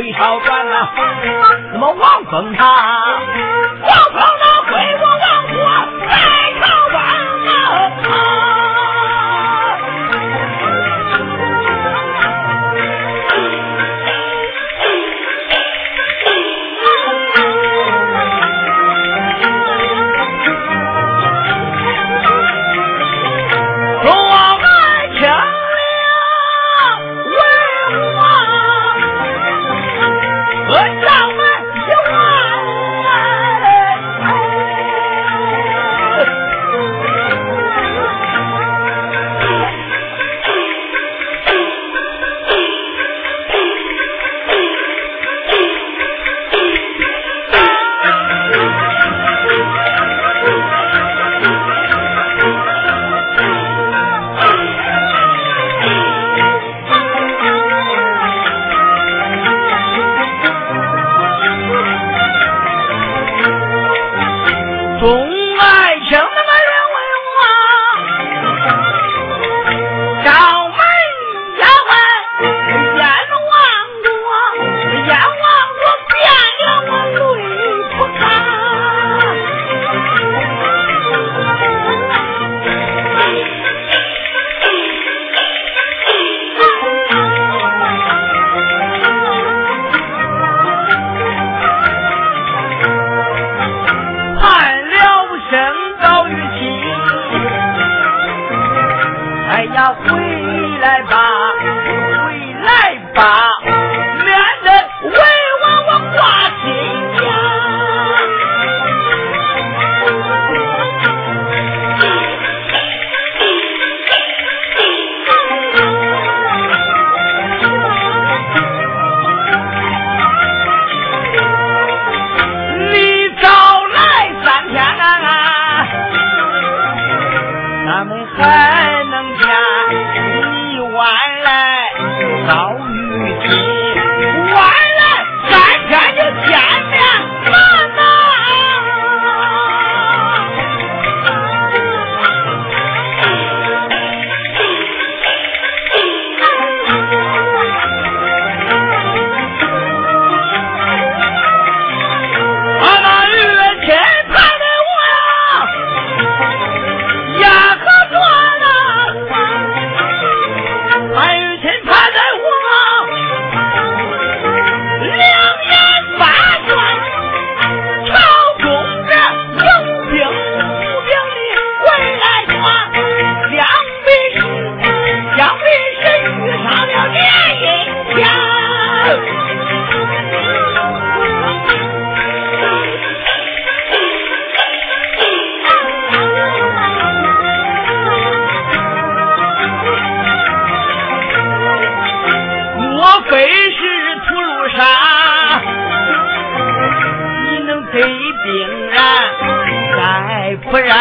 水朝转呐、啊，那么望风他不然